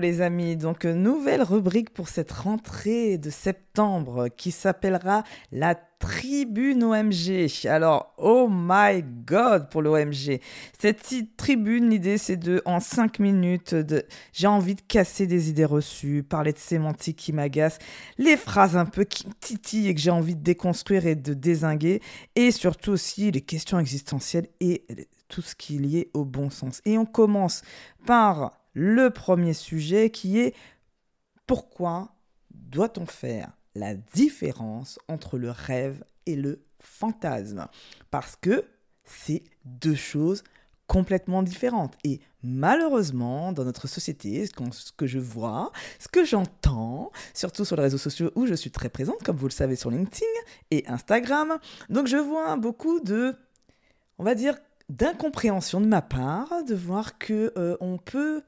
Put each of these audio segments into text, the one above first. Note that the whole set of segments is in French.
les amis, donc nouvelle rubrique pour cette rentrée de septembre qui s'appellera la tribune OMG. Alors, oh my god pour l'OMG. Cette tribune, l'idée c'est de, en 5 minutes, de, j'ai envie de casser des idées reçues, parler de sémantique qui m'agace, les phrases un peu qui titillent et que j'ai envie de déconstruire et de désinguer, et surtout aussi les questions existentielles et tout ce qui est lié au bon sens. Et on commence par le premier sujet qui est pourquoi doit-on faire la différence entre le rêve et le fantasme? Parce que c'est deux choses complètement différentes. Et malheureusement, dans notre société, ce que je vois, ce que j'entends, surtout sur les réseaux sociaux où je suis très présente, comme vous le savez sur LinkedIn et Instagram, donc je vois beaucoup de, on va dire, d'incompréhension de ma part, de voir que euh, on peut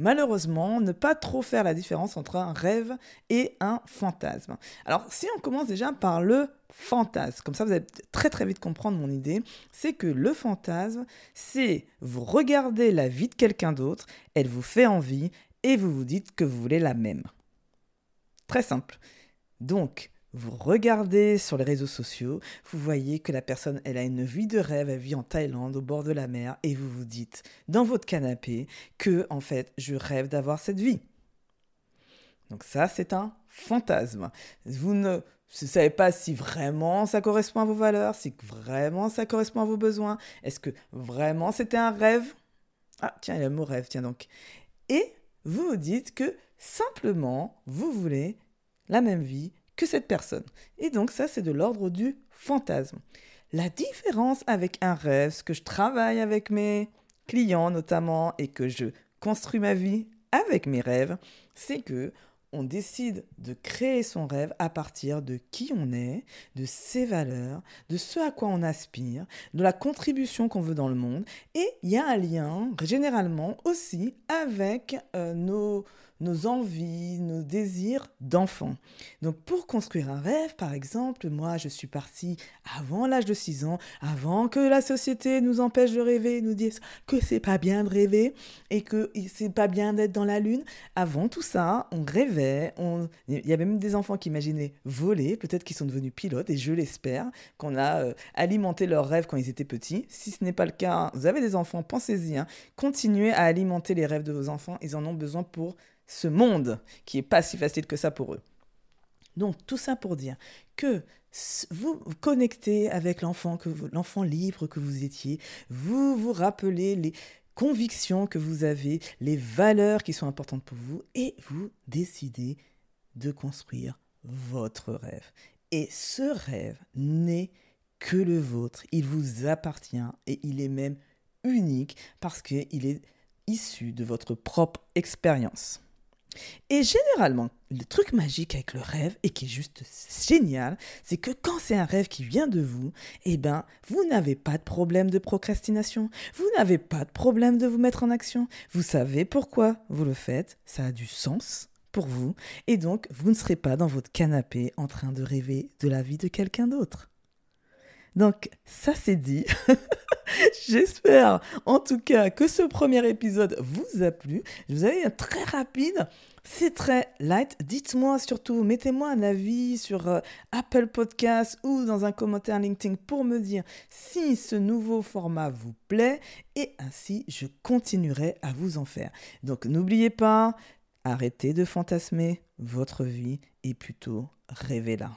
malheureusement, ne pas trop faire la différence entre un rêve et un fantasme. Alors, si on commence déjà par le fantasme, comme ça vous allez très très vite comprendre mon idée, c'est que le fantasme, c'est vous regardez la vie de quelqu'un d'autre, elle vous fait envie et vous vous dites que vous voulez la même. Très simple. Donc, vous regardez sur les réseaux sociaux, vous voyez que la personne, elle a une vie de rêve, elle vit en Thaïlande, au bord de la mer, et vous vous dites, dans votre canapé, que, en fait, je rêve d'avoir cette vie. Donc ça, c'est un fantasme. Vous ne savez pas si vraiment ça correspond à vos valeurs, si vraiment ça correspond à vos besoins. Est-ce que vraiment c'était un rêve? Ah, tiens, il y a le mot rêve, tiens donc. Et vous vous dites que simplement, vous voulez la même vie que cette personne. Et donc ça, c'est de l'ordre du fantasme. La différence avec un rêve, ce que je travaille avec mes clients notamment et que je construis ma vie avec mes rêves, c'est que on décide de créer son rêve à partir de qui on est, de ses valeurs, de ce à quoi on aspire, de la contribution qu'on veut dans le monde. Et il y a un lien, généralement aussi, avec euh, nos, nos envies, nos désirs d'enfant. Donc pour construire un rêve, par exemple, moi je suis partie avant l'âge de 6 ans, avant que la société nous empêche de rêver, nous dise que c'est pas bien de rêver et que c'est pas bien d'être dans la lune. Avant tout ça, on rêvait, il y avait même des enfants qui imaginaient voler, peut-être qu'ils sont devenus pilotes et je l'espère qu'on a euh, alimenté leurs rêves quand ils étaient petits. Si ce n'est pas le cas, vous avez des enfants, pensez-y, hein. continuez à alimenter les rêves de vos enfants, ils en ont besoin pour ce monde qui est pas si facile que ça pour eux. Donc tout ça pour dire que vous vous connectez avec l'enfant que l'enfant libre que vous étiez, vous vous rappelez les convictions que vous avez, les valeurs qui sont importantes pour vous et vous décidez de construire votre rêve. Et ce rêve n'est que le vôtre, il vous appartient et il est même unique parce qu'il est issu de votre propre expérience. Et généralement, le truc magique avec le rêve, et qui est juste génial, c'est que quand c'est un rêve qui vient de vous, eh ben, vous n'avez pas de problème de procrastination, vous n'avez pas de problème de vous mettre en action, vous savez pourquoi vous le faites, ça a du sens pour vous, et donc vous ne serez pas dans votre canapé en train de rêver de la vie de quelqu'un d'autre. Donc, ça c'est dit. J'espère en tout cas que ce premier épisode vous a plu. Je vous avais un très rapide. C'est très light. Dites-moi surtout, mettez-moi un avis sur euh, Apple Podcast ou dans un commentaire LinkedIn pour me dire si ce nouveau format vous plaît et ainsi je continuerai à vous en faire. Donc n'oubliez pas, arrêtez de fantasmer votre vie et plutôt rêvez-la.